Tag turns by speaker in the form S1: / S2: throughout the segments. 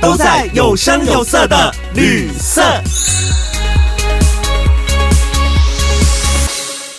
S1: 都在有声有色的旅色。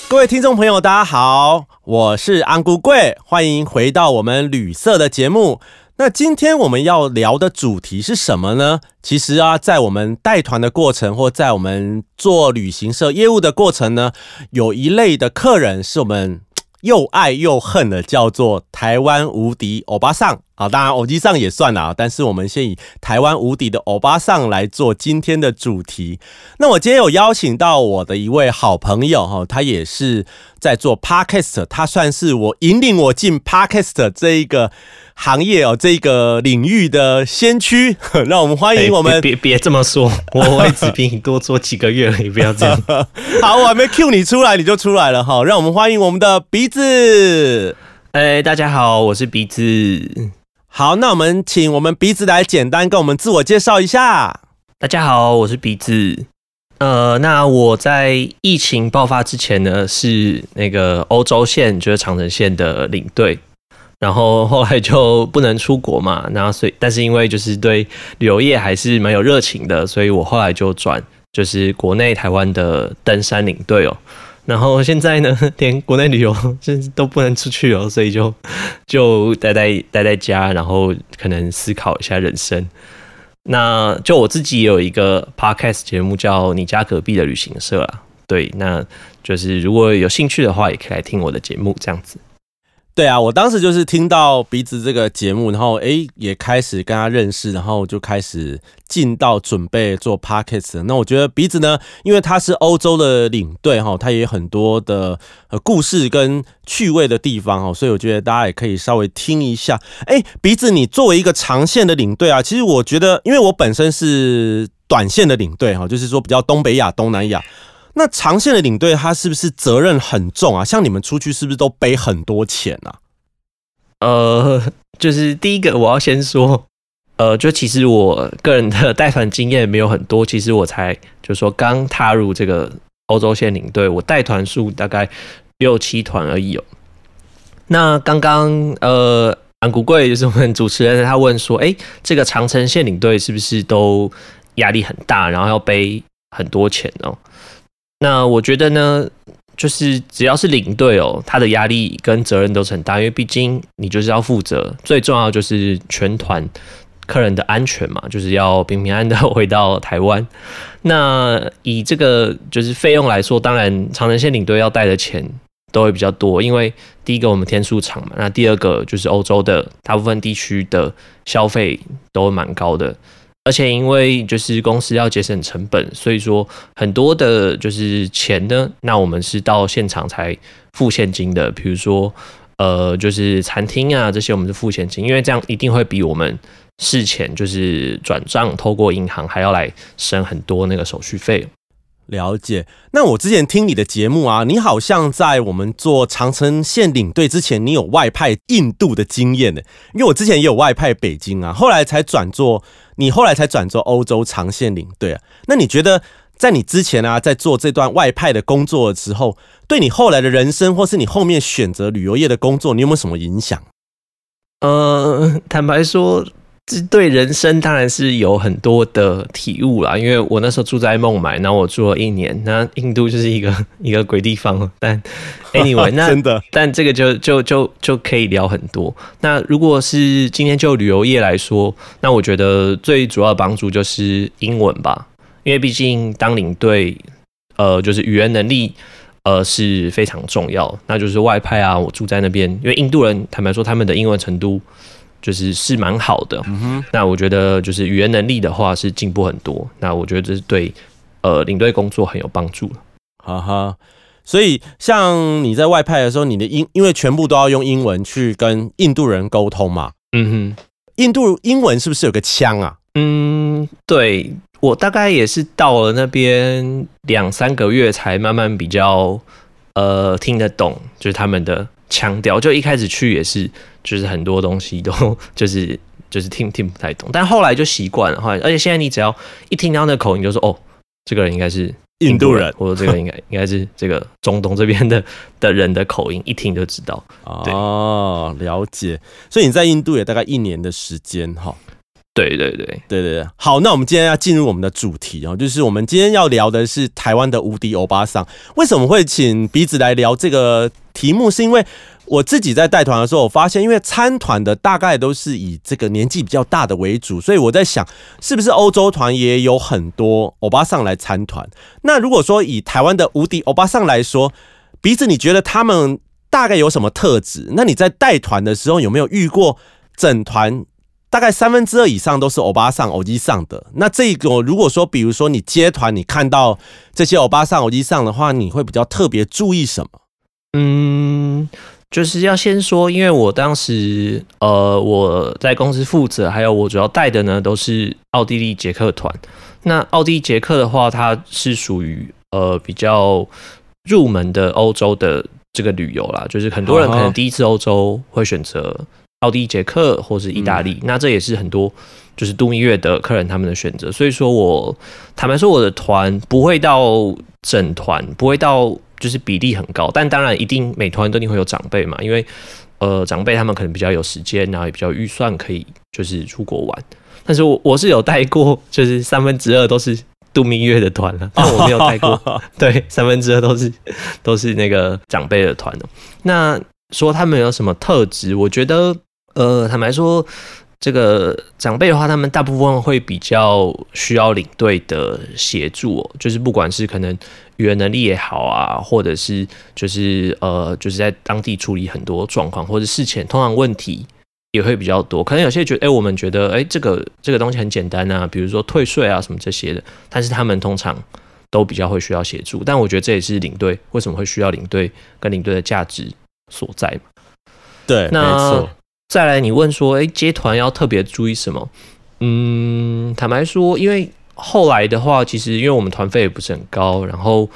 S1: 各位听众朋友，大家好，我是安姑贵，欢迎回到我们旅色的节目。那今天我们要聊的主题是什么呢？其实啊，在我们带团的过程，或在我们做旅行社业务的过程呢，有一类的客人是我们又爱又恨的，叫做台湾无敌欧巴桑啊。当然，欧巴桑也算啊，但是我们先以台湾无敌的欧巴桑来做今天的主题。那我今天有邀请到我的一位好朋友哈，他也是在做 podcast，他算是我引领我进 podcast 这一个。行业哦，这个领域的先驱，让我们欢迎我们。
S2: 别别这么说，我也只比你多做几个月，你不要这样。
S1: 好，我还没 Q 你出来，你就出来了哈。让我们欢迎我们的鼻子。
S2: 哎，大家好，我是鼻子。
S1: 好，那我们请我们鼻子来简单跟我们自我介绍一下。
S2: 大家好，我是鼻子。呃，那我在疫情爆发之前呢，是那个欧洲线，就是长城线的领队。然后后来就不能出国嘛，然后所以但是因为就是对旅游业还是蛮有热情的，所以我后来就转就是国内台湾的登山领队哦。然后现在呢，连国内旅游甚至都不能出去哦，所以就就待在待在家，然后可能思考一下人生。那就我自己也有一个 podcast 节目叫《你家隔壁的旅行社》啊，对，那就是如果有兴趣的话，也可以来听我的节目这样子。
S1: 对啊，我当时就是听到鼻子这个节目，然后哎也开始跟他认识，然后就开始进到准备做 p o c k e t。那我觉得鼻子呢，因为他是欧洲的领队哈，他也有很多的呃故事跟趣味的地方哈，所以我觉得大家也可以稍微听一下。哎，鼻子，你作为一个长线的领队啊，其实我觉得，因为我本身是短线的领队哈，就是说比较东北亚、东南亚。那长线的领队他是不是责任很重啊？像你们出去是不是都背很多钱啊？
S2: 呃，就是第一个我要先说，呃，就其实我个人的带团经验没有很多，其实我才就是说刚踏入这个欧洲线领队，我带团数大概六七团而已哦。那刚刚呃，安古贵就是我们主持人，他问说，哎，这个长城线领队是不是都压力很大，然后要背很多钱哦？那我觉得呢，就是只要是领队哦，他的压力跟责任都是很大，因为毕竟你就是要负责，最重要就是全团客人的安全嘛，就是要平平安安的回到台湾。那以这个就是费用来说，当然长城线领队要带的钱都会比较多，因为第一个我们天数长嘛，那第二个就是欧洲的大部分地区的消费都蛮高的。而且因为就是公司要节省成本，所以说很多的就是钱呢，那我们是到现场才付现金的。比如说，呃，就是餐厅啊这些，我们是付现金，因为这样一定会比我们事前就是转账透过银行还要来省很多那个手续费。
S1: 了解。那我之前听你的节目啊，你好像在我们做长城线领队之前，你有外派印度的经验呢。因为我之前也有外派北京啊，后来才转做，你后来才转做欧洲长线领队啊。那你觉得在你之前啊，在做这段外派的工作的时候，对你后来的人生，或是你后面选择旅游业的工作，你有没有什么影响？
S2: 呃，坦白说。这对人生当然是有很多的体悟啦，因为我那时候住在孟买，然后我住了一年，那印度就是一个一个鬼地方。但 anyway，那
S1: 真的，
S2: 但这个就就就就可以聊很多。那如果是今天就旅游业来说，那我觉得最主要的帮助就是英文吧，因为毕竟当领队，呃，就是语言能力呃是非常重要。那就是外派啊，我住在那边，因为印度人坦白说，他们的英文程度。就是是蛮好的，嗯那我觉得就是语言能力的话是进步很多，那我觉得这是对呃领队工作很有帮助
S1: 哈哈，所以像你在外派的时候，你的英因为全部都要用英文去跟印度人沟通嘛，嗯哼，印度英文是不是有个腔啊？
S2: 嗯，对我大概也是到了那边两三个月才慢慢比较呃听得懂，就是他们的腔调。就一开始去也是，就是很多东西都 就是就是听听不太懂，但后来就习惯了。后来，而且现在你只要一听到那口音，就说哦，这个人应该是
S1: 印度人，
S2: 或者这个应该应该是这个中东这边的的人的口音，一听就知道。
S1: 哦，了解。所以你在印度也大概一年的时间哈。
S2: 对对对。
S1: 对对，好，那我们今天要进入我们的主题哦，就是我们今天要聊的是台湾的无敌欧巴桑。为什么会请鼻子来聊这个题目？是因为我自己在带团的时候，我发现，因为参团的大概都是以这个年纪比较大的为主，所以我在想，是不是欧洲团也有很多欧巴桑来参团？那如果说以台湾的无敌欧巴桑来说，鼻子你觉得他们大概有什么特质？那你在带团的时候有没有遇过整团？大概三分之二以上都是欧巴上、欧基上的。那这个如果说，比如说你接团，你看到这些欧巴上、欧基上的话，你会比较特别注意什么？
S2: 嗯，就是要先说，因为我当时呃我在公司负责，还有我主要带的呢都是奥地利捷克团。那奥地利捷克的话，它是属于呃比较入门的欧洲的这个旅游啦，就是很多人可能第一次欧洲会选择。奥地利、捷克或是意大利，那这也是很多就是度蜜月的客人他们的选择。所以说我坦白说，我的团不会到整团，不会到就是比例很高，但当然一定每团都一定会有长辈嘛，因为呃长辈他们可能比较有时间，然后也比较预算可以就是出国玩。但是我我是有带过，就是三分之二都是度蜜月的团了，但我没有带过，对，三分之二都是都是那个长辈的团哦。那说他们有什么特质？我觉得。呃，坦白说，这个长辈的话，他们大部分会比较需要领队的协助，哦，就是不管是可能语言能力也好啊，或者是就是呃，就是在当地处理很多状况，或者事前通常问题也会比较多。可能有些觉得，哎，我们觉得，哎，这个这个东西很简单啊，比如说退税啊什么这些的，但是他们通常都比较会需要协助。但我觉得这也是领队为什么会需要领队跟领队的价值所在嘛。
S1: 对，没错。
S2: 再来，你问说，哎，接团要特别注意什么？嗯，坦白说，因为后来的话，其实因为我们团费也不是很高，然后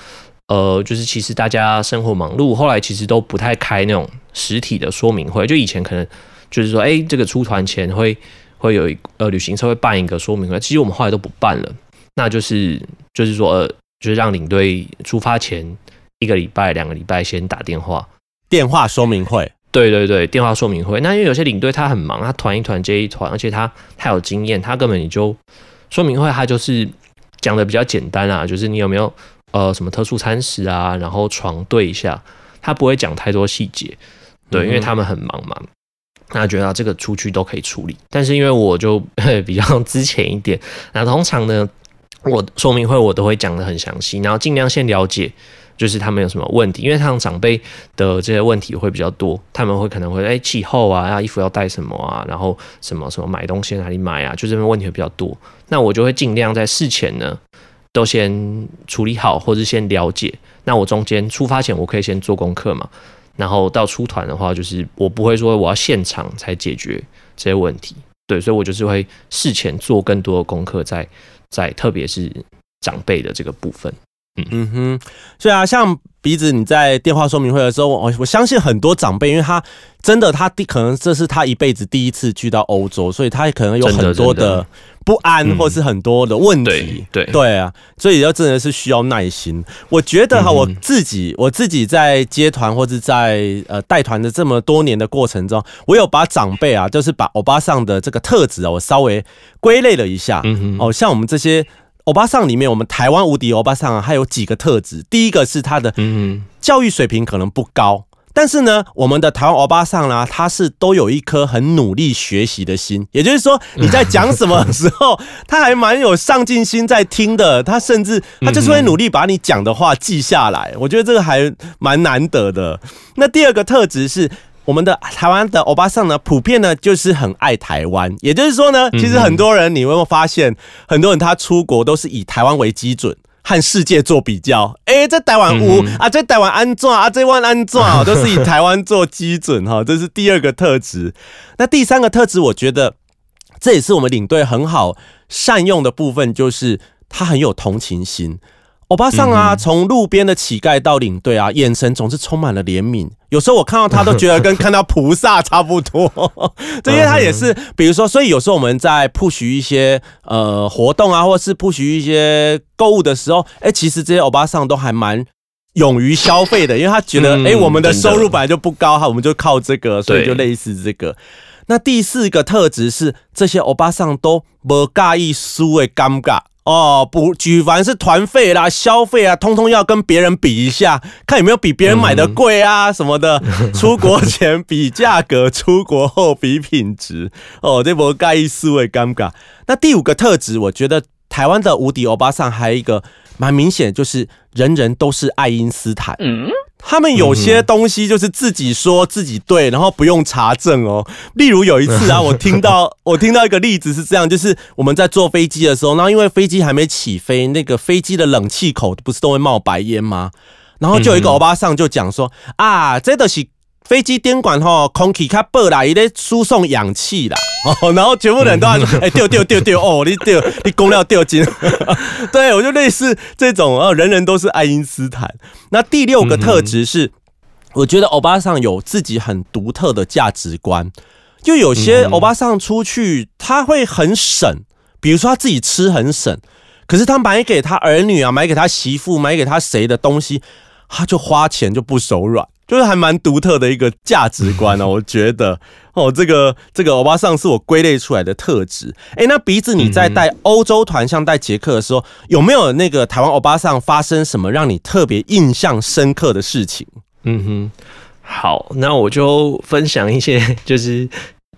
S2: 呃，就是其实大家生活忙碌，后来其实都不太开那种实体的说明会。就以前可能就是说，哎，这个出团前会会有一呃旅行社会办一个说明会，其实我们后来都不办了。那就是就是说，呃，就是让领队出发前一个礼拜、两个礼拜先打电话，
S1: 电话说明会。
S2: 对对对，电话说明会。那因为有些领队他很忙，他团一团接一团，而且他太有经验，他根本你就说明会他就是讲的比较简单啊，就是你有没有呃什么特殊餐食啊，然后床对一下，他不会讲太多细节。对，因为他们很忙嘛，那觉得这个出去都可以处理。但是因为我就 比较之前一点，那通常呢，我说明会我都会讲的很详细，然后尽量先了解。就是他们有什么问题，因为他们长辈的这些问题会比较多，他们会可能会哎气候啊，衣服要带什么啊，然后什么什么买东西哪里买啊，就这边问题会比较多。那我就会尽量在事前呢都先处理好，或者先了解。那我中间出发前我可以先做功课嘛，然后到出团的话，就是我不会说我要现场才解决这些问题，对，所以我就是会事前做更多的功课，在在特别是长辈的这个部分。
S1: 嗯哼，所以啊，像鼻子，你在电话说明会的时候，我我相信很多长辈，因为他真的他第可能这是他一辈子第一次去到欧洲，所以他可能有很多的不安，或是很多的问题。
S2: 对
S1: 对啊，所以要真的是需要耐心。我觉得哈，我自己我自己在接团或者在呃带团的这么多年的过程中，我有把长辈啊，就是把欧巴桑的这个特质啊，我稍微归类了一下。嗯哼，哦，像我们这些。欧巴桑里面，我们台湾无敌欧巴桑啊，还有几个特质。第一个是他的教育水平可能不高，但是呢，我们的台湾欧巴桑呢，他是都有一颗很努力学习的心。也就是说，你在讲什么时候，他还蛮有上进心在听的。他甚至他就是会努力把你讲的话记下来。我觉得这个还蛮难得的。那第二个特质是。我们的台湾的欧巴桑呢，普遍呢就是很爱台湾。也就是说呢，其实很多人你有没有发现，很多人他出国都是以台湾为基准，和世界做比较。哎，在台湾屋啊，在台湾安装啊，这湾安装 都是以台湾做基准哈，这是第二个特质。那第三个特质，我觉得这也是我们领队很好善用的部分，就是他很有同情心。欧巴桑啊，从路边的乞丐到领队啊，眼神总是充满了怜悯。有时候我看到他，都觉得跟看到菩萨差不多。这些他也是，比如说，所以有时候我们在 push 一些呃活动啊，或是 push 一些购物的时候，哎，其实这些欧巴桑都还蛮勇于消费的，因为他觉得，哎，我们的收入本来就不高哈，我们就靠这个，所以就类似这个。那第四个特质是，这些欧巴桑都不介意输的尴尬。哦，不，举凡是团费啦、消费啊，通通要跟别人比一下，看有没有比别人买的贵啊什么的。出国前比价格，出国后比品质。哦，这波盖意思维尴尬。那第五个特质，我觉得台湾的无敌欧巴桑还有一个蛮明显，就是人人都是爱因斯坦。嗯。他们有些东西就是自己说自己对，然后不用查证哦。例如有一次啊，我听到 我听到一个例子是这样，就是我们在坐飞机的时候，然后因为飞机还没起飞，那个飞机的冷气口不是都会冒白烟吗？然后就有一个欧巴桑就讲说啊，这都是。飞机电管吼，空气卡薄啦，伊咧输送氧气啦，哦，然后全部人都在说，哎，掉掉掉掉，哦，你掉，你公料掉金，对我就类似这种，哦，人人都是爱因斯坦。那第六个特质是，我觉得欧巴桑有自己很独特的价值观，就有些欧巴桑出去他会很省，比如说他自己吃很省，可是他买给他儿女啊，买给他媳妇，买给他谁的东西，他就花钱就不手软。就是还蛮独特的一个价值观哦，我觉得哦，这个这个欧巴桑是我归类出来的特质。哎，那鼻子你在带欧洲团，像带捷克的时候，有没有那个台湾欧巴桑发生什么让你特别印象深刻的事情？
S2: 嗯哼，好，那我就分享一些 就是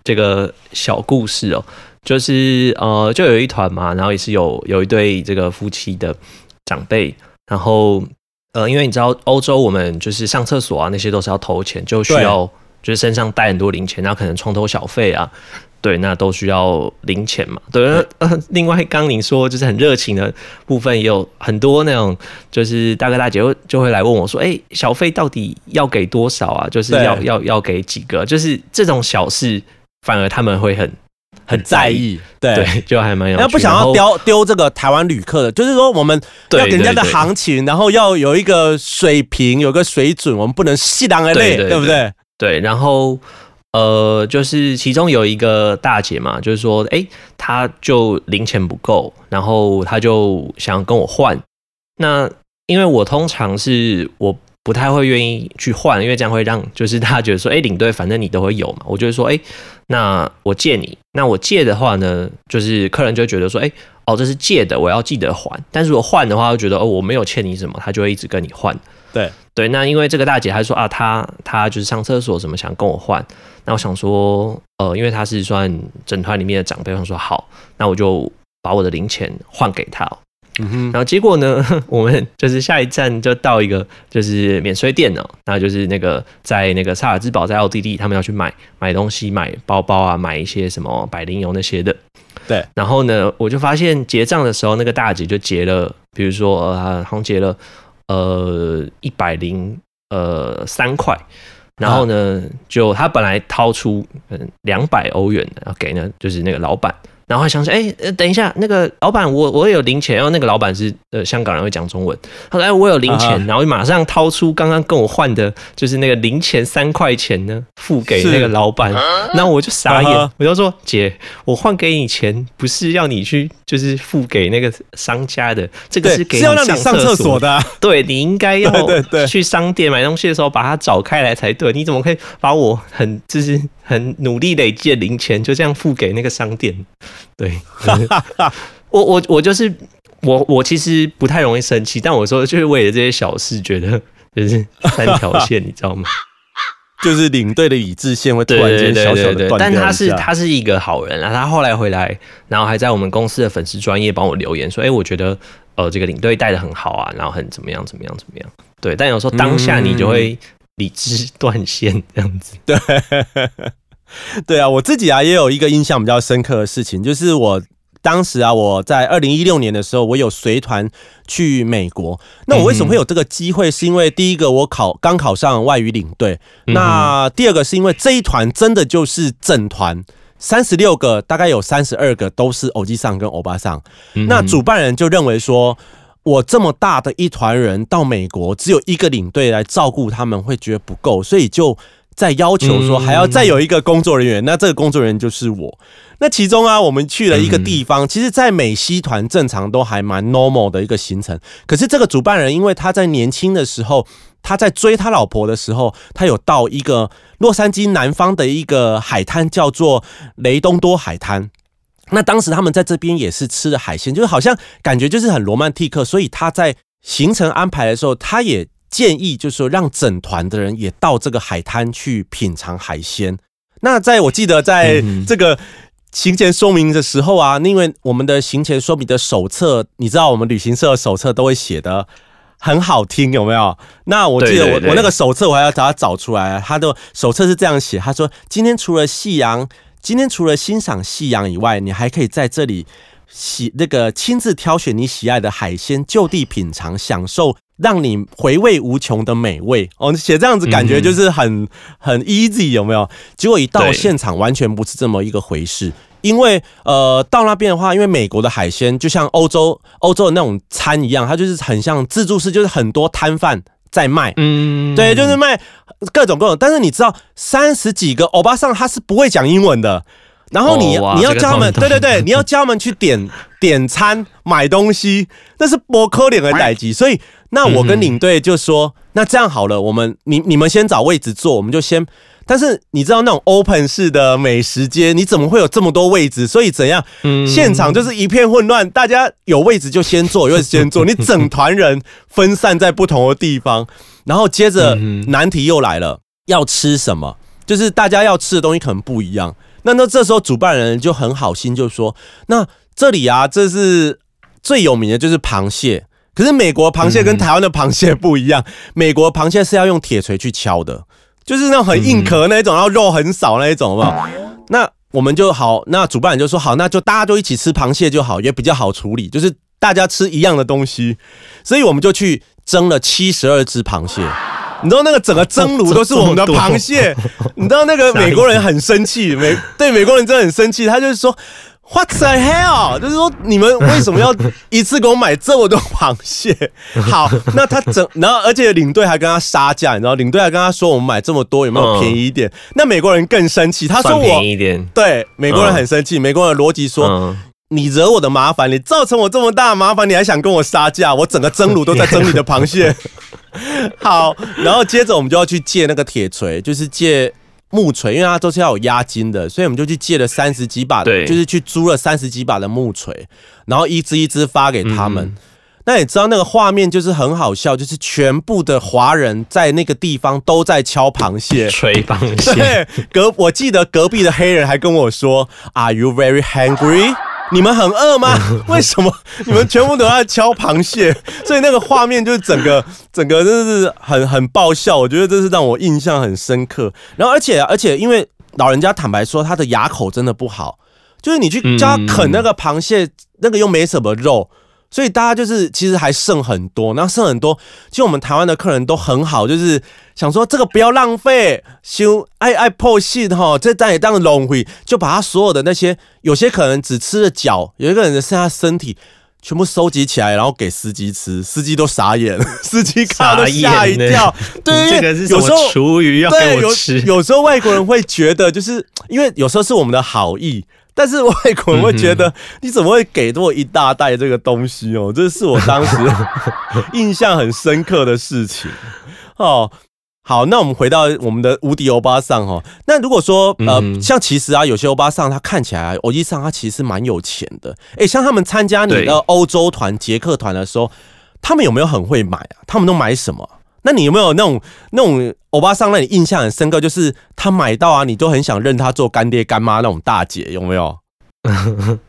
S2: 这个小故事哦，就是呃，就有一团嘛，然后也是有有一对这个夫妻的长辈，然后。呃，因为你知道欧洲，我们就是上厕所啊，那些都是要投钱，就需要就是身上带很多零钱，然后可能床头小费啊，对，那都需要零钱嘛。对，呃，另外刚您说就是很热情的部分，也有很多那种就是大哥大姐会就会来问我说，哎，小费到底要给多少啊？就是要要要给几个？就是这种小事，反而他们会很。
S1: 很在意，对，
S2: 就还蛮有。
S1: 那不想要丢丢这个台湾旅客的，就是说我们要给人家的行情，然后要有一个水平，有个水准，我们不能细当而累，对不对？
S2: 对。然后呃，就是其中有一个大姐嘛，就是说，哎，她就零钱不够，然后她就想跟我换。那因为我通常是我。不太会愿意去换，因为这样会让就是大家觉得说，哎，领队反正你都会有嘛。我就会说，哎，那我借你。那我借的话呢，就是客人就觉得说，哎，哦，这是借的，我要记得还。但是如果换的话，就觉得哦，我没有欠你什么，他就会一直跟你换。
S1: 对
S2: 对，那因为这个大姐她说啊，她她就是上厕所什么想跟我换。那我想说，呃，因为她是算整团里面的长辈，我说好，那我就把我的零钱换给她。然后结果呢？我们就是下一站就到一个就是免税店哦，那就是那个在那个萨尔兹堡，在奥地利，他们要去买买东西，买包包啊，买一些什么百灵油那些的。
S1: 对，
S2: 然后呢，我就发现结账的时候，那个大姐就结了，比如说呃，好像结了呃一百零呃三块，然后呢，就他本来掏出嗯两百欧元的要给呢，就是那个老板。然后想起，哎，呃，等一下，那个老板，我我有零钱，然后那个老板是呃香港人，会讲中文。他说，哎，我有零钱，然后马上掏出刚刚跟我换的，就是那个零钱三块钱呢，付给那个老板。然后我就傻眼，我就说，姐，我换给你钱，不是要你去，就是付给那个商家的，这个是给
S1: 要让你上厕所的。
S2: 对你应该要 去商店买东西的时候把它找开来才对。你怎么可以把我很就是很努力累积的零钱就这样付给那个商店？对，我我我就是我我其实不太容易生气，但我说就是为了这些小事，觉得就是三条线，你知道吗？
S1: 就是领队的理智线会突然间小小的断
S2: 但他是他是一个好人啊，他后来回来，然后还在我们公司的粉丝专业帮我留言说，哎，我觉得呃这个领队带的很好啊，然后很怎么样怎么样怎么样。对，但有时候当下你就会理智断线这样子。
S1: 对。对啊，我自己啊也有一个印象比较深刻的事情，就是我当时啊我在二零一六年的时候，我有随团去美国。那我为什么会有这个机会？是因为第一个我考刚考上外语领队，那第二个是因为这一团真的就是整团三十六个，大概有三十二个都是欧基上跟欧巴上。
S2: 嗯
S1: 那主办人就认为说，我这么大的一团人到美国，只有一个领队来照顾他们，会觉得不够，所以就在要求说
S2: 嗯
S1: 还要再有一个工作人员。那这个工作人员就是我。那其中啊，我们去了一个地方，其实，在美西团正常都还蛮 normal 的一个行程。可是这个主办人，因为他在年轻的时候，他在追他老婆的时候，他有到一个洛杉矶南方的一个海滩，叫做雷东多海滩。那当时他们在这边也是吃的海鲜，就是好像感觉就是很罗曼蒂克，所以他在行程安排的时候，他也建议就是说让整团的人也到这个海滩去品尝海鲜。那在我记得在
S2: 嗯
S1: 这个行前说明的时候啊，因为我们的行前说明的手册，你知道我们旅行社的手册都会写的很好听，有没有？那我记得我我那个手册我还要把它找出来，他的手册是这样写，他说今天除了夕阳，今天除了欣赏夕阳以外，你还可以在这里喜那个亲自挑选你喜爱的海鲜，就地品尝，享受让你回味无穷的美味。哦，写这样子感觉就是很、很 easy，有没有？结果一到
S2: 对
S1: 现场，完全不是这么一个回事。因为呃，到那边的话，因为美国的海鲜就像欧洲欧洲的那种餐一样，它就是很像自助式，就是很多摊贩在卖。
S2: 嗯，
S1: 对，就是卖各种各种。但是你知道，三十几个欧巴桑他是不会讲英文的，然后你、你要教他们，
S2: 懂
S1: 对对对，你要教他们去点点餐、买东西，那是博科脸的代级。所以，那我跟领队就说，那这样好了，我们你你们先找位置坐，我们就先。但是你知道那种 open 式的美食街，你怎么会有这么多位置？所以怎样？
S2: 嗯
S1: 现场就是一片混乱，大家有位置就先坐，有位置先坐。你整团人 分散在不同的地方，然后接着
S2: 嗯
S1: 难题又来了，要吃什么？就是大家要吃的东西可能不一样。那那这时候主办人就很好心，就说：那这里啊，这是最有名的就是螃蟹。可是美国螃蟹跟台湾的螃蟹不一样，美国螃蟹是要用铁锤去敲的，就是那种很硬壳那一种，然后肉很少那一种，好不好？那我们就好，那主办人就说好，那就大家就一起吃螃蟹就好，也比较好处理，就是大家吃一样的东西，所以我们就去蒸了七十二只螃蟹。你知道那个整个蒸炉都是我们的 螃蟹，你知道那个美国人很生气，美对美国人真的很生气，他就是说。What the hell？就是说你们为什么要一次给我买这么多螃蟹？好，那他整，然后而且领队还跟他杀价，你知道，领队还跟他说我们买这么多有没有
S2: 嗯
S1: 便宜一点？那美国人更生气，他说我
S2: 便宜一点，
S1: 对美国人很生气，美国人的逻辑说。
S2: 嗯，
S1: 你惹我的麻烦，你造成我这么大的麻烦，你还想跟我杀价？我整个蒸炉都在蒸你的螃蟹。好，然后接着我们就要去借那个铁锤，就是借木锤，因为它都是要有押金的，所以我们就去借了三十几把就是去租了三十几把的木锤，然后一支一支发给他们。
S2: 嗯
S1: 那你知道那个画面就是很好笑，就是全部的华人在那个地方都在敲螃蟹，
S2: 锤螃蟹，
S1: 对，隔我记得隔壁的黑人还跟我说：“Are you very hungry？” 你们很饿吗？为什么你们全部都在敲螃蟹？所以那个画面就是整个整个真的是很很爆笑，我觉得这是让我印象很深刻。然后而且而且因为老人家坦白说他的牙口真的不好，就是你去叫他啃那个螃蟹，那个又没什么肉。所以大家就是其实还剩很多，然后剩很多。其实我们台湾的客人都很好，就是想说这个不要浪费，修 爱爱破戏哈，这当也当龙回，就把他所有的那些有些可能只吃了脚，有一个人只剩下身体。全部收集起来，然后给司机吃，司机都傻眼，司机看到都吓一跳。对，
S2: 这个是
S1: 有时候
S2: 厨余要给我吃？
S1: 有时候外国人会觉得，就是因为有时候是我们的好意，但是外国人会觉得你怎么会给我一大袋这个东西哦？这是我当时 印象很深刻的事情哦。好，那我们回到我们的无敌欧巴桑哦。那如果说呃，
S2: 嗯
S1: 像其实啊，有些欧巴桑他看起来，欧基桑他其实蛮有钱的。诶，像他们参加你的欧洲团、捷克团的时候，他们有没有很会买啊？他们都买什么？那你有没有那种那种欧巴桑让你印象很深刻？就是他买到啊，你都很想认他做干爹干妈那种大姐，有没有？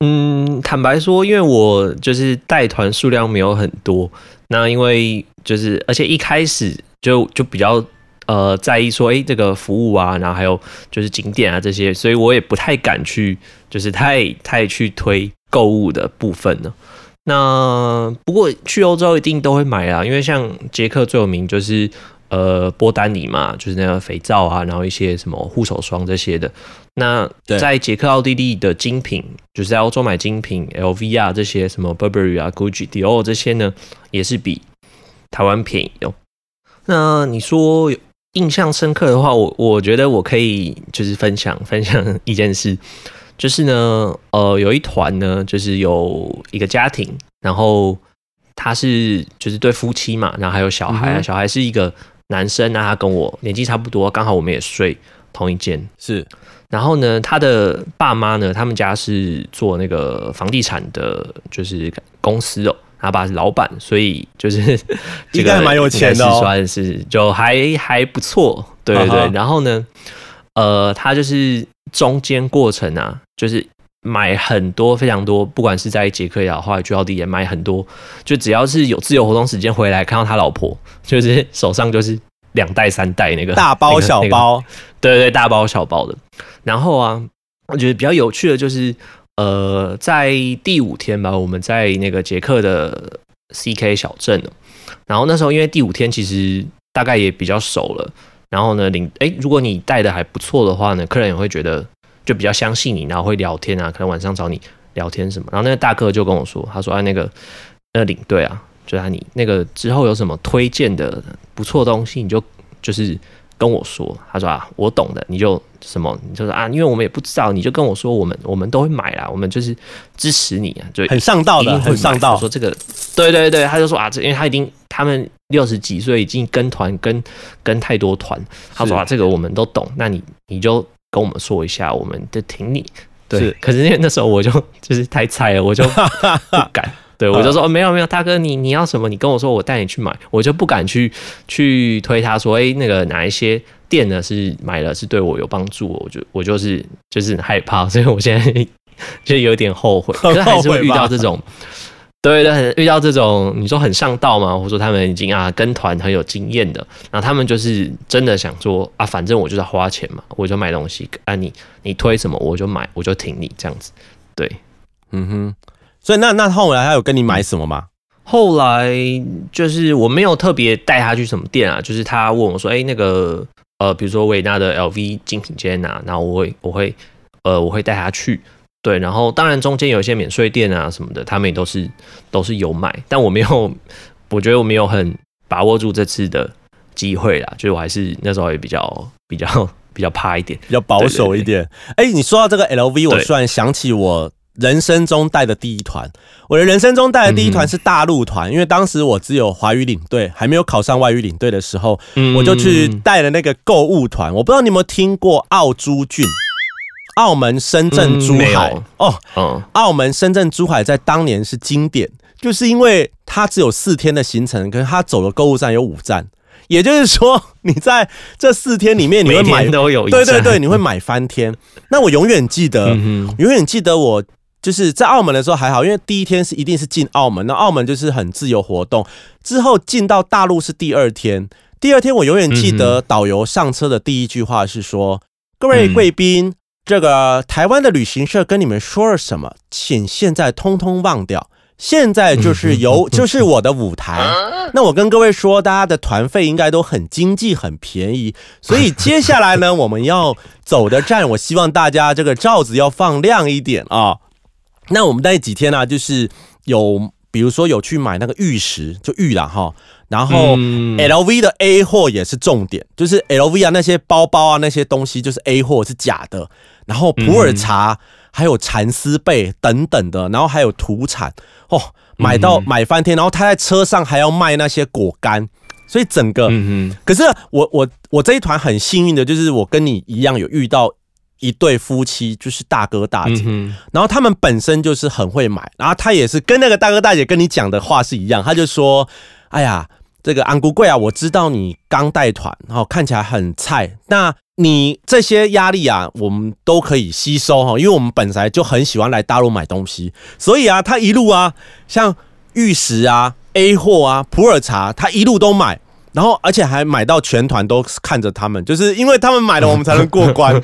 S2: 嗯，坦白说，因为我就是带团数量没有很多，那因为就是而且一开始就就比较呃在意说，诶这个服务啊，然后还有就是景点啊这些，所以我也不太敢去就是太太去推购物的部分呢。那不过去欧洲一定都会买啊，因为像捷克最有名就是呃波丹尼嘛，就是那个肥皂啊，然后一些什么护手霜这些的。那在捷克奥地利的精品，就是在欧洲买精品，LV 啊这些什么 Burberry 啊、Gucci、Dior 这些呢，也是比台湾便宜哦。那你说印象深刻的话，我我觉得我可以就是分享分享一件事，就是呢，呃，有一团呢，就是有一个家庭，然后他是就是对夫妻嘛，然后还有小孩小孩是一个男生，那他跟我年纪差不多，刚好我们也睡同一间。
S1: 是
S2: 然后呢，他的爸妈呢，他们家是做那个房地产的，就是公司哦。他爸是老板，所以就是 这个
S1: 应该还蛮有钱的
S2: 算是就还还不错，对对对。然后呢，呃，他就是中间过程啊，就是买很多非常多，不管是在捷克也好，后来去奥地利也买很多，就只要是有自由活动时间回来，看到他老婆，就是手上就是两袋三袋那个
S1: 大包小，包，
S2: 对对对，大包小包的。然后啊，我觉得比较有趣的就是，呃，在第五天吧，我们在那个捷克的 CK 小镇哦。然后那时候因为第五天其实大概也比较熟了，然后呢，领哎，如果你带的还不错的话呢，客人也会觉得就比较相信你，然后会聊天啊，可能晚上找你聊天什么。然后那个大哥就跟我说，他说啊，那个那个领队啊，就是啊，你那个之后有什么推荐的不错的东西，你就就是跟我说。他说啊，我懂的，你就什么，你就说啊，因为我们也不知道，你就跟我说，我们我们都会买啦，我们就是支持你啊，就
S1: 很上道的，很上道。
S2: 说这个，对对对，他就说啊，这因为他已经他们六十几岁，已经跟团跟跟太多团，他说啊，这个我们都懂，那你你就跟我们说一下，我们就挺你。对
S1: 是，
S2: 可是因为那时候我就就是太菜了，我就 不敢。对，我就说、哦、没有没有，大哥你你要什么？你跟我说，我带你去买，我就不敢去去推他说，哎、那个哪一些店呢是买了是对我有帮助，我就我就是就是很害怕，所以我现在 就有点后悔，可是还是会遇到这种。对对，很遇到这种你说很上道嘛，或者说他们已经啊跟团很有经验的，然后他们就是真的想说啊，反正我就是花钱嘛，我就买东西啊你你推什么我就买，我就挺你这样子。对，
S1: 嗯哼，所以那那后来他有跟你买什么吗？
S2: 后来就是我没有特别带他去什么店啊，就是他问我说，哎、那个呃，比如说维纳的 LV 精品街啊，然后我会我会呃我会带他去。对，然后当然中间有一些免税店啊什么的，他们也都是都是有买，但我没有，我觉得我没有很把握住这次的机会啦，就是我还是那时候也比较比较比较怕一点。
S1: 比较保守一点。哎、你说到这个 LV，我突然想起我人生中带的第一团。我的人生中带的第一团是大陆团，因为当时我只有华语领队，还没有考上外语领队的时候，
S2: 嗯
S1: 我就去带了那个购物团。我不知道你有没有听过澳珠郡、澳门、深圳、珠海、
S2: 有。
S1: 哦。
S2: 嗯。
S1: 澳门、深圳、珠海在当年是经典，就是因为它只有四天的行程，可是它走的购物站有五站，也就是说，你在这四天里面，你会
S2: 每
S1: 买
S2: 天都有
S1: 对对对，你会买翻天。那我永远记得，
S2: 嗯
S1: 永远记得我就是在澳门的时候还好，因为第一天是一定是进澳门，那澳门就是很自由活动。之后进到大陆是第二天，第二天我永远记得导游上车的第一句话是说：“各位贵宾，这个台湾的旅行社跟你们说了什么，请现在通通忘掉。”现在就是由就是我的舞台，那我跟各位说，大家的团费应该都很经济、很便宜，所以接下来呢，我们要走的站，我希望大家这个罩子要放亮一点啊。那我们那几天呢、就是有比如说有去买那个玉石，就玉啦哈，然后
S2: 嗯。
S1: LV 的 A 货也是重点，就是 LV 啊那些包包啊那些东西就是 A 货是假的，然后普洱茶、还有蚕丝被等等的，然后还有土产哦，买到、
S2: 嗯
S1: 买翻天，然后他在车上还要卖那些果干，所以整个可是我我我这一团很幸运的，就是我跟你一样有遇到一对夫妻，就是大哥大姐，
S2: 嗯，
S1: 然后他们本身就是很会买，然后他也是跟那个大哥大姐跟你讲的话是一样，他就说：“哎呀，这个安姑贵啊，我知道你刚带团，然后看起来很菜，那你这些压力啊，我们都可以吸收哈，因为我们本来就很喜欢来大陆买东西，所以啊，他一路啊，像玉石啊、A 货啊、普洱茶，他一路都买。”然后，而且还买到全团都看着他们，就是因为他们买了，我们才能过关。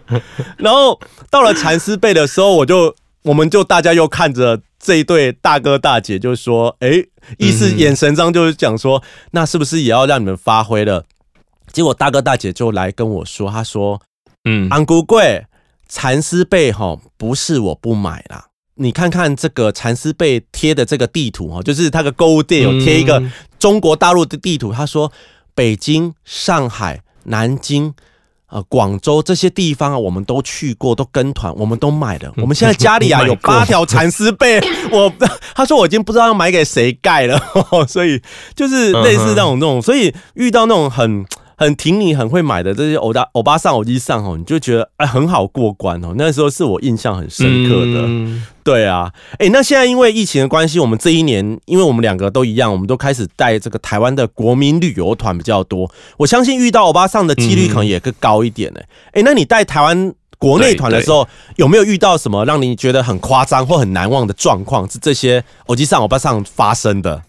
S1: 然后到了蚕丝被的时候，我就我们就大家又看着这一对大哥大姐，就说：“哎，意思
S2: 嗯
S1: 眼神上就是讲说，那是不是也要让你们发挥了？结果大哥大姐就来跟我说，他说
S2: 嗯，
S1: 安姑贵蚕丝被哈不是我不买啦。你看看这个蚕丝被贴的这个地图哈，就是他的购物店有贴一个
S2: 嗯
S1: 中国大陆的地图，他说北京、上海、南京。呃，广州这些地方啊，我们都去过，都跟团，我们都买了。我们现在家里啊 有八条蚕丝被，我 他说我已经不知道要买给谁盖了，所以就是类似那种那种，所以遇到那种很很挺你、很会买的这些欧巴欧巴上、欧基上哦，你就觉得哎很好过关哦。那时候是我印象很深刻的。
S2: 嗯
S1: 对啊，哎、那现在因为疫情的关系，我们这一年，因为我们两个都一样，我们都开始带这个台湾的国民旅游团比较多。我相信遇到欧巴上的几率可能也更高一点呢、哎、那你带台湾国内团的时候，有没有遇到什么让你觉得很夸张或很难忘的状况？是这些欧基上、欧巴上发生的？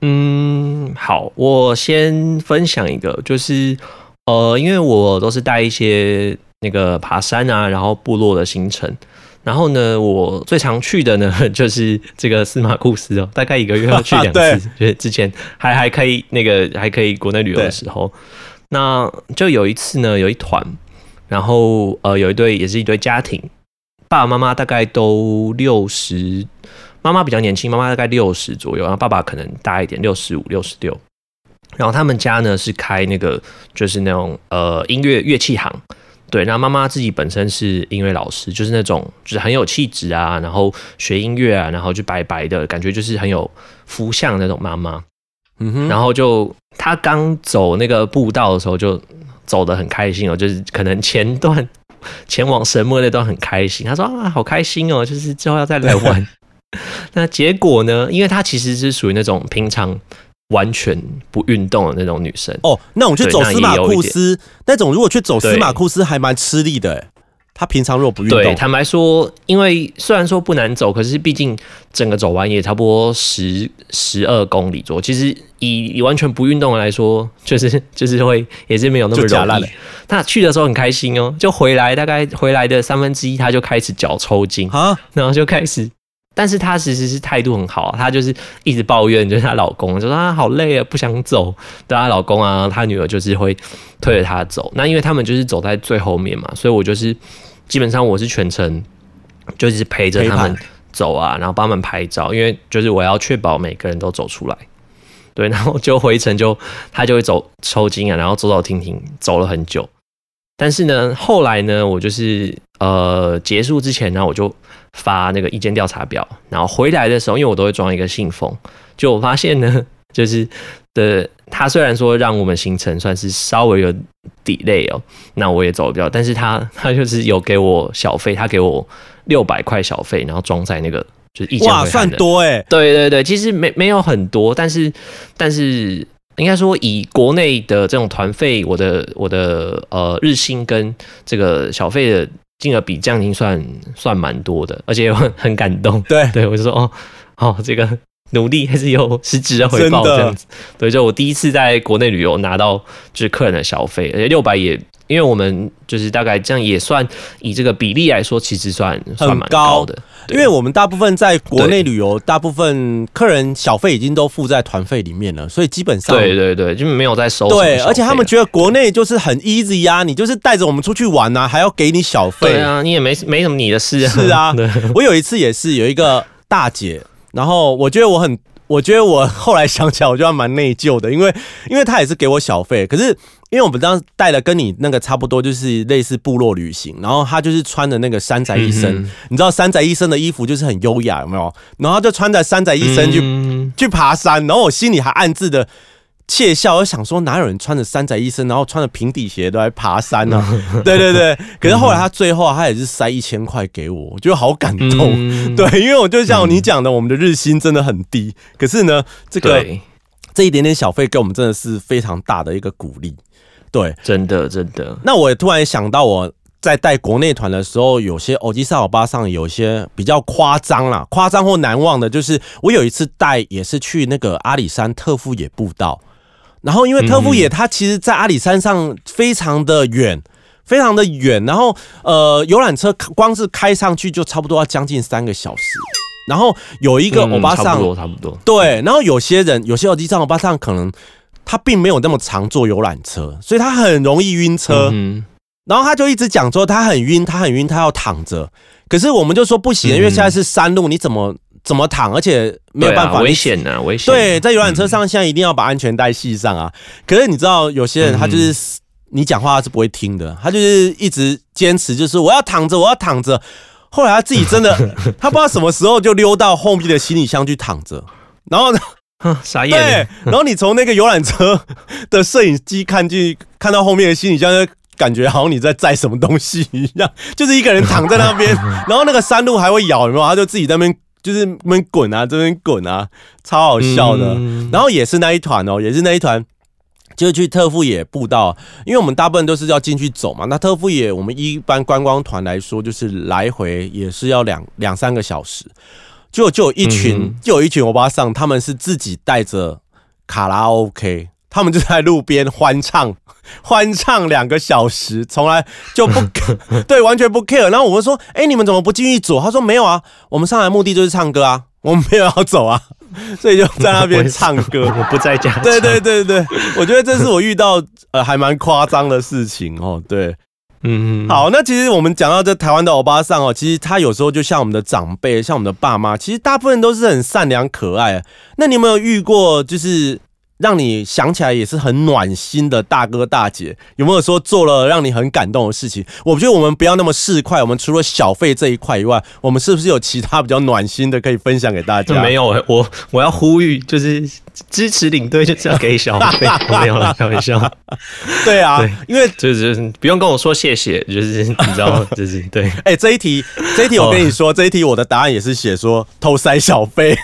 S2: 嗯，好，我先分享一个，就是呃，因为我都是带一些那个爬山啊，然后部落的行程。然后呢，我最常去的呢，就是这个司马库斯哦，大概一个月要去两次，就是之前还还可以那个还可以国内旅游的时候，那就有一次呢，有一团，然后呃有一对也是一对家庭，爸爸妈妈大概都六十，妈妈比较年轻，妈妈大概六十左右，然后爸爸可能大一点，六十五、六十六。然后他们家呢是开那个就是那种呃音乐乐器行，对，那妈妈自己本身是音乐老师，就是那种就是很有气质啊，然后学音乐啊，然后就白白的感觉，就是很有福相的那种妈妈。
S1: 嗯哼，
S2: 然后就他刚走那个步道的时候，就走得很开心哦，就是可能前段前往神木那段很开心，他说啊好开心哦，就是之后要再来玩。那结果呢？因为她其实是属于那种平常完全不运动的那种女生，
S1: 哦，那种去走司马库斯那种，如果去走司
S2: 对
S1: 马库斯还蛮吃力的、欸。他平常如果不运
S2: 对，
S1: 动，
S2: 坦白说，因为虽然说不难走，可是毕竟整个走完也差不多十十二公里左右。其实以以完全不运动的来说，就是就是会也是没有那么容易
S1: 就假烂了。
S2: 他去的时候很开心哦，就回来大概回来的三分之一，她就开始脚抽筋，
S1: 啊，
S2: 然后就开始。但是她其实是态度很好啊，她就是一直抱怨，就是她老公就说啊好累啊，不想走。对她老公啊，她女儿就是会推着她走。那因为他们就是走在最后面嘛，所以我就是基本上我是全程就是陪着他们走啊，然后帮他们拍照，因为就是我要确保每个人都走出来。对，然后就回程就他就会走抽筋啊，然后走走停停，走了很久。但是呢，后来呢，我就是呃结束之前，呢我就发那个意见调查表，然后回来的时候，因为我都会装一个信封，就我发现呢，就是的他虽然说让我们行程算是稍微有 delay 哦，那我也走不掉，但是他 他就是有给我小费，他给我六百块小费，然后装在那个就是意见
S1: 哇，算多哎、
S2: 对对对，其实没没有很多，但是但是应该说以国内的这种团费，我的我的呃日薪跟这个小费的金额比，这样已经算算蛮多的，而且我很很感动。
S1: 对，
S2: 对我就说哦哦，这个努力还是有实质的回报这样子。对，就我第一次在国内旅游拿到就是客人的小费，而且六百也。因为我们就是大概这样也算以这个比例来说，其实算算蛮高的。
S1: 因为我们大部分在国内旅游，大部分客人小费已经都付在团费里面了，所以基本上
S2: 对对对，就没有在收
S1: 对，而且他们觉得国内就是很 easy 呀、你就是带着我们出去玩啊，还要给你小费。
S2: 对啊，你也没没什么你的事啊。
S1: 是啊，我有一次也是有一个大姐，然后我觉得我很，我觉得我后来想起来，我觉得蛮内疚的，因为 因为他也是给我小费，可是因为我们当时带的跟你那个差不多，就是类似部落旅行，然后他就是穿的那个山宅医生，
S2: 嗯
S1: 你知道山宅医生的衣服就是很优雅，有没有？然后她就穿着山宅医生去、
S2: 嗯
S1: 去爬山，然后我心里还暗自的。窃笑，我想说哪有人穿着山仔医生，然后穿着平底鞋都来爬山 呢、对对对，可是后来他最后他也是塞一千块给我，我觉得好感动。
S2: 嗯。
S1: 对，因为我就像你讲的，我们的日薪真的很低，可是呢，这个
S2: 对，
S1: 这一点点小费给我们真的是非常大的一个鼓励。对，
S2: 真的真的，
S1: 那我也突然想到，我在带国内团的时候，有些欧吉萨尔巴上有些比较夸张啦，夸张或难忘的，就是我有一次带也是去那个阿里山特富野步道，然后因为特富野它其实在阿里山上非常的远。非常的远，然后呃，游览车光是开上去就差不多要将近三个小时。然后有一个
S2: 嗯
S1: 欧巴桑
S2: 差不，多差不多，
S1: 对，然后有些人有些欧基上欧巴桑可能他并没有那么常坐游览车，所以他很容易晕车。
S2: 嗯
S1: 然后他就一直讲说他很晕，他很晕，他要躺着。可是我们就说不行，因为现在是山路，你怎么怎么躺，而且没有办法
S2: 啊危。险呐，危险。
S1: 对，在游览车上现在一定要把安全带系上啊。可是你知道，有些人他就是、你讲话他是不会听的，他就是一直坚持，就是我要躺着，我要躺着。后来他自己真的，他不知道什么时候就溜到后面的行李箱去躺着，然后
S2: 哼傻
S1: 对。，然后你从那个游览车的摄影机看进去，看到后面的行李箱，就感觉好像你在载什么东西一样，就是一个人躺在那边，然后那个山路还会咬，有没有？他就自己在那边就是那边滚啊，这边滚啊，超好笑的。
S2: 嗯
S1: 然后也是那一团哦，也是那一团。就去特富野步道，因为我们大部分都是要进去走嘛。那特富野，我们一般观光团来说，就是来回也是要两两三个小时。就就有一群，
S2: 嗯
S1: 就有一群欧巴桑，他们是自己带着卡拉 OK，他们就在路边欢唱，欢唱两个小时，从来就不 对，完全不 care。然后我们说，哎、你们怎么不进去走？他说没有啊，我们上来目的就是唱歌啊，我们没有要走啊，所以就在那边唱歌。
S2: 我不在家。
S1: 对对，对对，我觉得这是我遇到呃还蛮夸张的事情哦。对，
S2: 嗯，
S1: 好，那其实我们讲到这台湾的欧巴桑哦，其实他有时候就像我们的长辈，像我们的爸妈，其实大部分都是很善良可爱。那你有没有遇过，就是让你想起来也是很暖心的大哥大姐？有没有说做了让你很感动的事情？我觉得我们不要那么市侩，我们除了小费这一块以外，我们是不是有其他比较暖心的可以分享给大家？
S2: 没有，我我要呼吁，就是支持领队就是要给小费，我没有了，开玩笑。
S1: 对啊
S2: 对，
S1: 因为
S2: 就是不用跟我说谢谢，就是你知道，就是对，
S1: 哎、这一题，这一题我跟你说，这一题我的答案也是写说偷塞小费，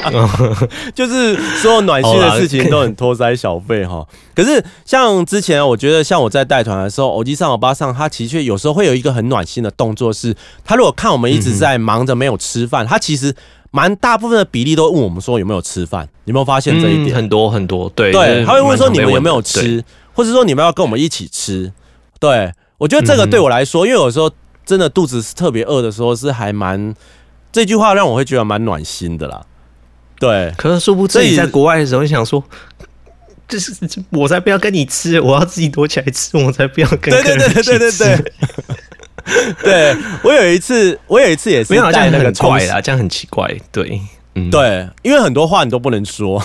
S1: 就是所有暖心的事情都很拖塞小费哈。可是像之前，我觉得像我在带团的时候，偶机上、欧巴上，他的确有时候会有一个很暖心的动作是，他如果看我们一直在忙着没有吃饭，他其实蛮大部分的比例都问我们说有没有吃饭，你有没有发现这一点？
S2: 嗯很多很多，对
S1: 对，他会问说你们有没有？吃，或者说你们要跟我们一起吃。对我觉得这个对我来说，因为有时候真的肚子是特别饿的时候，是还蛮这句话让我会觉得蛮暖心的啦。对，
S2: 可是殊不知你在国外的时候，你想说。就是我才不要跟你吃，我要自己躲起来吃，我才不要跟
S1: 对对对对对对
S2: 吃
S1: 对。对 我有一次，我有一次也是
S2: 没有这
S1: 带
S2: 样很
S1: 那个
S2: 怪啦，这样很奇怪。对，嗯，
S1: 对，因为很多话你都不能说。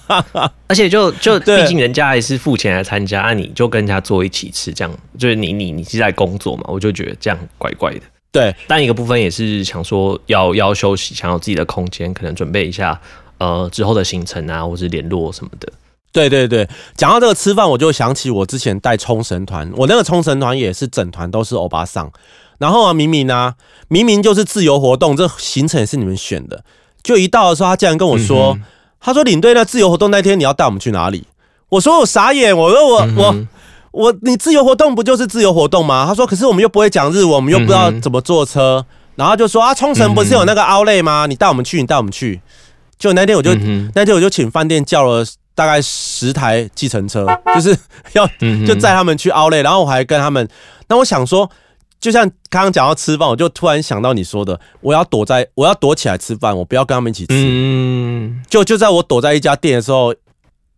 S2: 而且就就毕竟人家还是付钱来参加，啊，你就跟人家坐一起吃，这样就是你你你是在工作嘛，我就觉得这样怪怪的。
S1: 对，
S2: 但一个部分也是想说要要休息，想要自己的空间，可能准备一下呃之后的行程啊，或是联络什么的。
S1: 对对对，讲到这个吃饭，我就想起我之前带冲绳团，我那个冲绳团也是整团都是欧巴桑，然后啊，明明啊，明明就是自由活动，这行程也是你们选的，就一到的时候，他竟然跟我说，
S2: 嗯
S1: 他说领队那自由活动那天你要带我们去哪里？我说我傻眼，我说我、我你自由活动不就是自由活动吗？他说可是我们又不会讲日文，我们又不知道怎么坐车，然后就说啊，冲绳不是有那个 Outlet 吗？你带我们去，你带我们去。就那天我就、
S2: 嗯
S1: 那天我就请饭店叫了大概十台计程车，就是要
S2: 嗯
S1: 就载他们去 Outlet，然后我还跟他们，那我想说，就像刚刚讲到吃饭，我就突然想到你说的，我要躲在我要躲起来吃饭，我不要跟他们一起吃。
S2: 嗯，
S1: 就就在我躲在一家店的时候，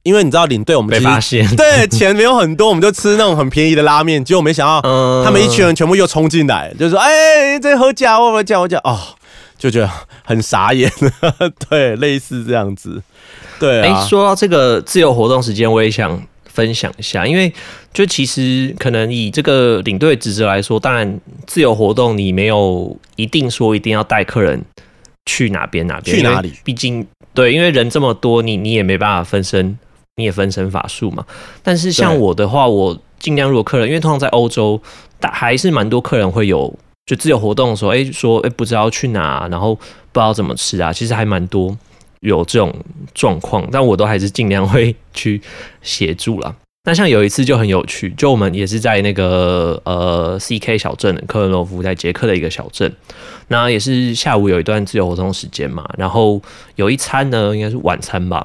S1: 因为你知道领队我们
S2: 被发现，
S1: 对钱没有很多，我们就吃那种很便宜的拉面，结果没想到
S2: 嗯。
S1: 他们一群人全部又冲进来，就说：“哎、这喝假，我们假我讲哦。”就觉得很傻眼，对，类似这样子，对
S2: 哎、
S1: 啊，
S2: 说到这个自由活动时间，我也想分享一下，因为就其实可能以这个领队职责来说，当然自由活动你没有一定说一定要带客人去哪边哪边，
S1: 去哪里？
S2: 毕竟对，因为人这么多，你你也没办法分身，你也分身乏术嘛。但是像我的话，我尽量如果客人，因为通常在欧洲，大还是蛮多客人会有就自由活动的时候，哎、说哎、不知道去哪，然后不知道怎么吃啊，其实还蛮多有这种状况，但我都还是尽量会 去协助啦。那像有一次就很有趣，就我们也是在那个呃 CK 小镇科伦诺夫，在捷克的一个小镇，那也是下午有一段自由活动时间嘛，然后有一餐呢，应该是晚餐吧，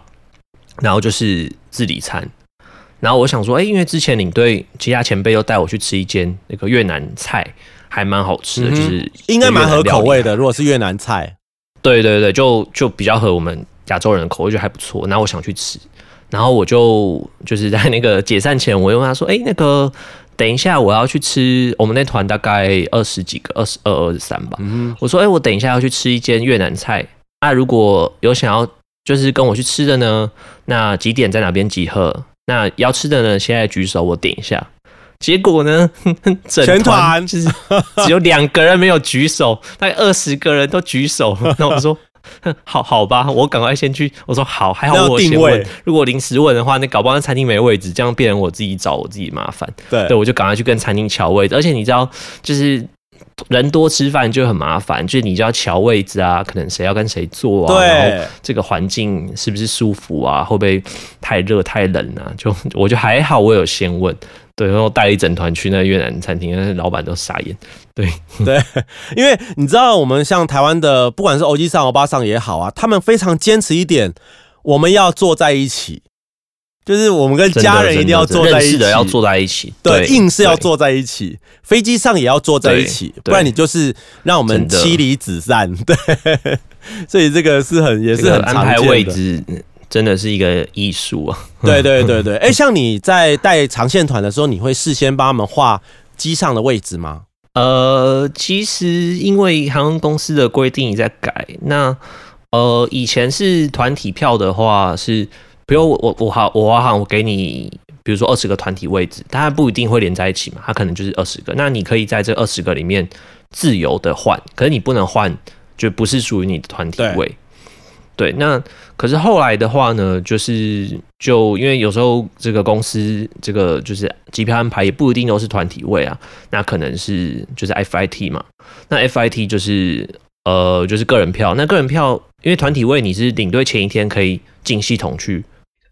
S2: 然后就是自理餐。然后我想说，哎、因为之前领队其他前辈又带我去吃一间那个越南菜，还蛮好吃的，
S1: 嗯
S2: 就是
S1: 应该蛮合口味
S2: 的。
S1: 如果是越南菜，
S2: 对对对，就就比较合我们亚洲人的口味，就还不错。然后我想去吃，然后我就就是在那个解散前，我又问他说：“哎、那个等一下我要去吃，我们那团大概二十几个，二十二、二十三吧。
S1: 嗯
S2: 我说：“哎、我等一下要去吃一间越南菜，那如果有想要就是跟我去吃的呢，那几点在哪边集合？那要吃的呢，现在举手，我点一下。”结果呢，整
S1: 全团
S2: 团就是只有两个人没有举手，大概二十个人都举手。那我说，哼 好好吧，我赶快先去。我说好，还好我
S1: 定位
S2: 问。如果临时问的话，那搞不好那餐厅没位置，这样变成我自己找我自己麻烦。
S1: 对
S2: 对，我就赶快去跟餐厅调位置。而且你知道，就是人多吃饭就很麻烦，就是你就要瞧位置啊，可能谁要跟谁坐啊，然后
S1: 对，
S2: 这个环境是不是舒服啊？会不会太热太冷啊？就我就还好，我有先问。对，然后带一整团去那越南餐厅，那老板都傻眼。对对，
S1: 因为你知道，我们像台湾的，不管是欧基上、欧巴上也好啊，他们非常坚持一点，我们要坐在一起，就是我们跟家人一定要坐在一起，
S2: 的要坐在一起，
S1: 对，硬是要坐在一起，飞机上也要坐在一起，不然你就是让我们妻离子散。对，所以这个是很也是很常
S2: 安排位。置真的是一个艺术啊。
S1: 对对对对，哎、像你在带长线团的时候，你会事先帮他们画机上的位置吗？
S2: 呃，其实因为航空公司的规定在改，那呃以前是团体票的话是，比如我我我好我华航我给你，比如说二十个团体位置，它不一定会连在一起嘛，它可能就是二十个，那你可以在这二十个里面自由的换，可是你不能换，就不是属于你的团体位。对，那可是后来的话呢，就是就因为有时候这个公司这个就是机票安排也不一定都是团体位啊，那可能是就是 FIT 嘛，那 FIT 就是呃就是个人票，那个人票因为团体位你是领队前一天可以进系统去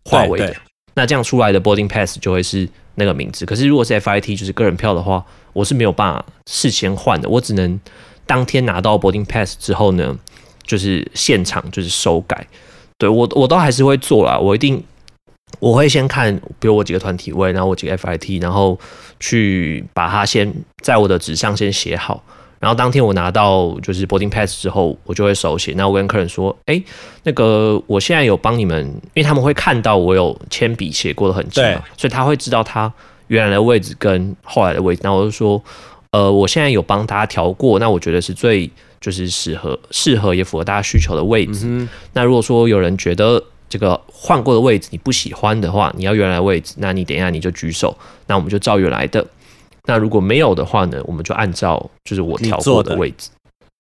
S2: 划位的那这样出来的 boarding pass 就会是那个名字。可是如果是 FIT 就是个人票的话，我是没有办法事先换的，我只能当天拿到 boarding pass 之后呢，就是现场就是修改。对我我都还是会做啦，我一定我会先看，比如我几个团体位，然后我几个 FIT，然后去把它先在我的纸上先写好。然后当天我拿到就是 boarding pass 之后，我就会手写。那我跟客人说，哎，那个我现在有帮你们，因为他们会看到我有铅笔写过的痕迹所以他会知道他原来的位置跟后来的位置。那我就说，呃，我现在有帮大家调过，那我觉得是最就是适合适合也符合大家需求的位置。
S1: 嗯
S2: 那如果说有人觉得这个换过的位置你不喜欢的话，你要原来的位置，那你等一下你就举手，那我们就照原来的。那如果没有的话呢，我们就按照就是我调过的位置。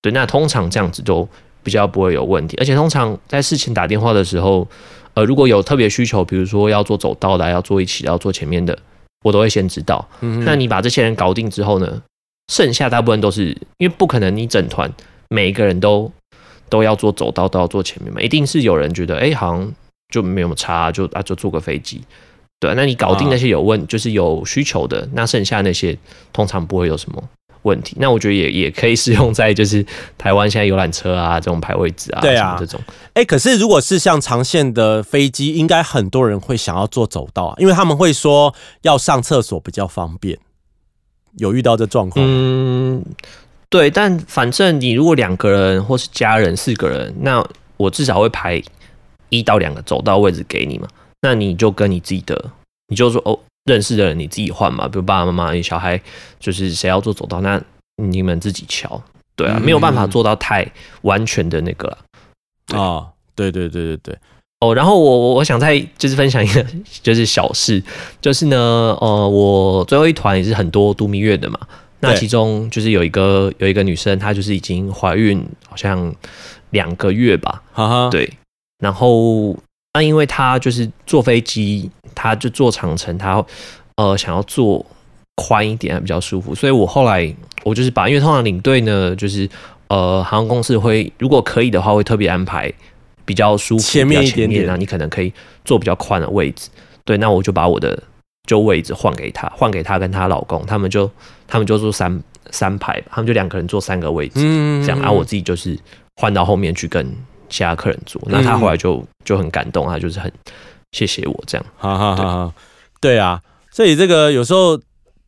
S2: 对，那通常这样子都比较不会有问题，而且通常在事前打电话的时候，呃，如果有特别需求，比如说要做走道的啊，要做一起，要做前面的，我都会先知道。
S1: 嗯
S2: 那你把这些人搞定之后呢，剩下大部分都是因为不可能你整团每一个人都都要做走道，都要做前面嘛，一定是有人觉得哎、好像就没有差，就啊就坐个飞机。对，那你搞定那些有问，就是有需求的，那剩下那些通常不会有什么问题。那我觉得也也可以适用在就是台湾现在游览车啊这种排位置啊，
S1: 对啊
S2: 这种。
S1: 哎、可是如果是像长线的飞机，应该很多人会想要坐走道啊，因为他们会说要上厕所比较方便。有遇到这状况？
S2: 嗯，对，但反正你如果两个人或是家人四个人，那我至少会排一到两个走道位置给你嘛。那你就跟你自己的，你就说哦，认识的人你自己换嘛，比如爸爸妈妈、你小孩，就是谁要做走道，那你们自己瞧。对啊，
S1: 嗯
S2: 没有办法做到太完全的那个啊。对。
S1: 对对对对，
S2: 哦，然后我我我想再就是分享一个就是小事，就是呢，呃，我最后一团也是很多度蜜月的嘛，那其中就是有一个有一个女生，她就是已经怀孕好像两个月吧，
S1: 哈哈，
S2: 对，然后那因为他就是坐飞机，他就坐长城，他呃想要坐宽一点比较舒服，所以我后来我就是把，因为通常领队呢就是呃航空公司会如果可以的话会特别安排比较舒服、
S1: 前面一点点
S2: 较前面啊，你可能可以坐比较宽的位置，对，那我就把我的就位置换给他，换给他跟她老公，他们就他们就坐三三排，他们就两个人坐三个位置，
S1: 嗯
S2: 这样，然后我自己就是换到后面去跟其他客人坐。那他后来就就很感动，他就是很谢谢我这样。
S1: 哈哈哈哈，对啊，所以这个有时候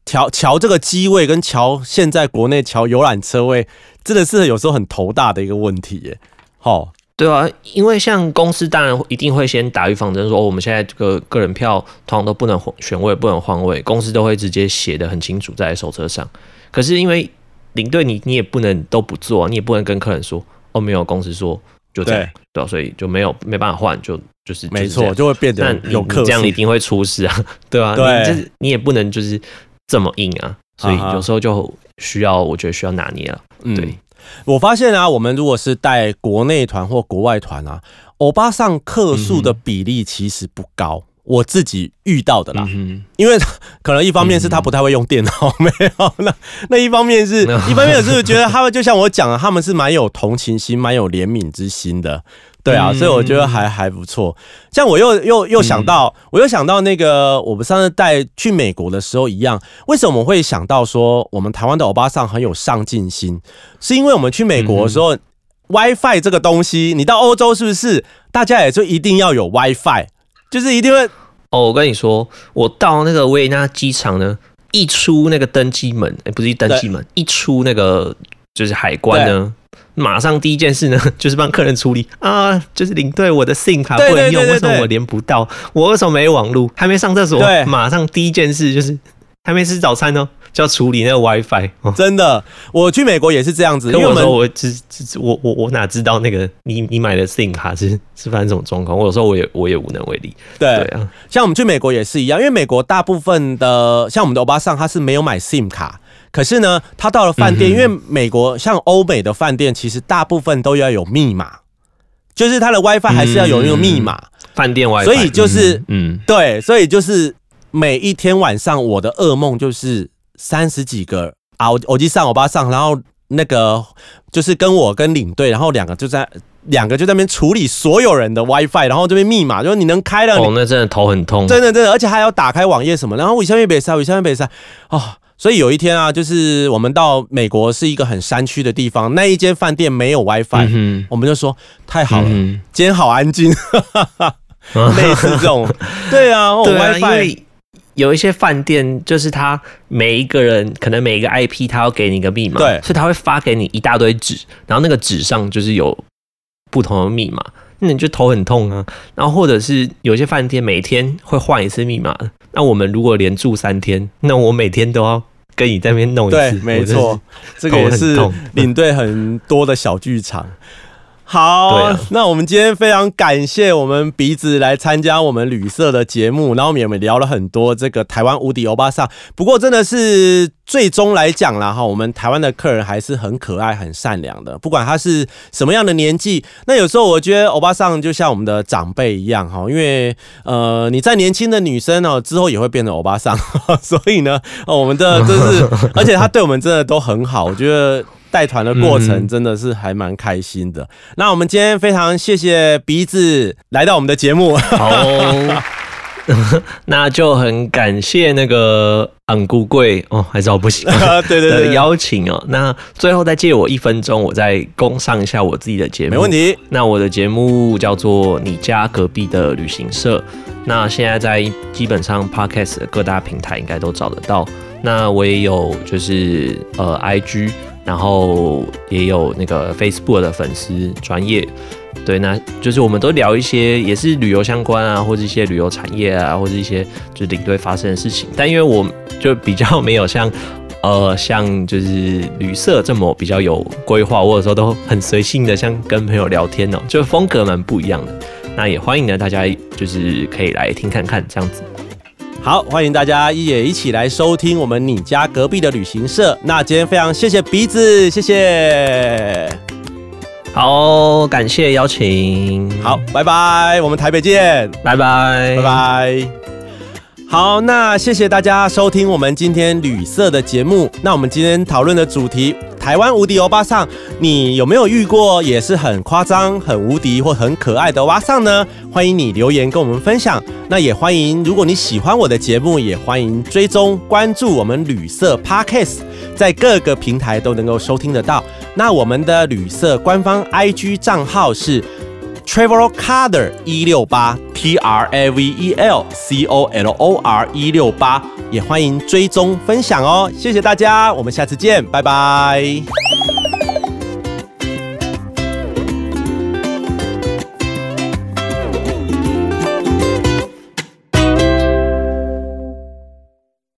S1: 调调这个机位跟调现在国内调游览车位，真的是有时候很头大的一个问题耶。好，
S2: 对啊，因为像公司当然一定会先打预防针，说、哦我们现在这个个人票通常都不能换选位，不能换位，公司都会直接写的很清楚在手册上。可是因为领队你你也不能都不做啊，你也不能跟客人说哦没有，公司说就这样，
S1: 对
S2: 所以就没有没办法换，就就是
S1: 没错，
S2: 就
S1: 会变
S2: 那
S1: 得有克
S2: 你你这样一定会出事啊，对啊，
S1: 对
S2: 你就是你也不能就是这么硬啊，所以有时候就需要，我觉得需要拿捏了。
S1: 嗯
S2: 对，
S1: 我发现啊，我们如果是带国内团或国外团啊，欧巴上客数的比例其实不高。我自己遇到的啦，
S2: 嗯
S1: 因为 可能一方面是他不太会用电脑，没有那那一方面是，一方面是觉得他们就像我讲的，他们是蛮有同情心、蛮有怜悯之心的，对啊，
S2: 嗯。
S1: 所以我觉得还还不错。像我又又又想到，我又想到那个我们上次带去美国的时候一样，为什么我会想到说我们台湾的欧巴桑很有上进心？是因为我们去美国的时候、w i f i 这个东西，你到欧洲是不是大家也就一定要有 WiFi，就是一定会
S2: 哦，我跟你说，我到那个维也纳机场呢，一出那个登机门，哎、不是登机门，一出那个就是海关呢，马上第一件事呢，就是帮客人处理。啊，就是领队我的 SIM 卡不能用，为什么我连不到？我为什么没网路？还没上厕所？
S1: 对，
S2: 马上第一件事就是还没吃早餐呢，就要处理那个 WiFi。哦
S1: 真的。我去美国也是这样子，因为我
S2: 我说我只只只我我我哪知道那个你你买的 SIM 卡是是发生什么状况？我有时候我也我也无能为力。
S1: 对
S2: 对啊，
S1: 像我们去美国也是一样，因为美国大部分的像我们的欧巴桑他是没有买 SIM 卡，可是呢，他到了饭店，
S2: 嗯
S1: 因为美国像欧美的饭店，其实大部分都要有密码，就是他的 WiFi 还是要有那个密码。
S2: 饭店 WiFi，
S1: 所以就是
S2: 嗯
S1: 对，所以就是每一天晚上我的噩梦就是三十几个啊，我我去上我爸上，然后那个就是跟我跟领队，然后两个就在两个就在那边处理所有人的 WiFi，然后这边密码就是你能开了，
S2: 嗯，
S1: 你
S2: 哦，那真的头很痛。
S1: 真的真的，而且还要打开网页什么，然后我下面北塞，我下面北塞啊。所以有一天啊，就是我们到美国是一个很山区的地方，那一间饭店没有 WiFi，、
S2: 嗯
S1: 我们就说太好了，
S2: 嗯
S1: 今天好安静，
S2: 哼
S1: 类似这种，对啊，WiFi
S2: 为有一些饭店就是他每一个人可能每一个 IP 他要给你一个密码，
S1: 对
S2: 所以他会发给你一大堆纸，然后那个纸上就是有不同的密码，那你就头很痛啊。然后或者是有些饭店每天会换一次密码，那我们如果连住三天，那我每天都要跟你在那边弄一次，
S1: 对，没错，这个也是领队很多的小剧场。好，那我们今天非常感谢我们鼻子来参加我们旅社的节目，然后我们也聊了很多这个台湾无敌欧巴桑。不过真的是最终来讲啦，哈，我们台湾的客人还是很可爱、很善良的，不管他是什么样的年纪。那有时候我觉得欧巴桑就像我们的长辈一样，哈，因为呃你在年轻的女生哦之后也会变成欧巴桑，所以呢，哦我们的真是，而且他对我们真的都很好，我觉得。带团的过程
S2: 嗯
S1: 真的是还蛮开心的。那我们今天非常谢谢鼻子来到我们的节目，
S2: 好哦、那就很感谢那个昂姑贵哦，还是好不行。的
S1: 对对对，
S2: 邀请哦。那最后再借我一分钟，我再供上一下我自己的节目。
S1: 没问。题。
S2: 那我的节目叫做《你家隔壁的旅行社》，那现在在基本上 Podcast 的各大平台应该都找得到。那我也有就是呃 IG，然后也有那个 Facebook 的粉丝专业。对，那就是我们都聊一些也是旅游相关啊，或者一些旅游产业啊，或者一些就是领队发生的事情。但因为我就比较没有像 呃像就是旅社这么比较有规划，或者说都很随性的像跟朋友聊天哦、就风格蛮不一样的。那也欢迎呢大家就是可以来听看看这样子。
S1: 好，欢迎大家也一起来收听我们你家隔壁的旅行社。那今天非常谢谢鼻子，谢谢。
S2: 好，感谢邀请，
S1: 好，，拜拜，我们台北见。
S2: 拜拜，
S1: 拜拜。好，那谢谢大家收听我们今天旅社的节目。那我们今天讨论的主题，台湾无敌欧巴桑，你有没有遇过也是很夸张、很无敌或很可爱的欧巴桑呢？欢迎你留言跟我们分享。那也欢迎，如果你喜欢我的节目，也欢迎追踪关注我们旅社 Podcast，在各个平台都能够收听得到。那我们的旅社官方 IG 账号是 Travel Color 一六八 T R A V E L C O L O R 一六八，也欢迎追踪分享哦，谢谢大家，我们下次见，拜拜。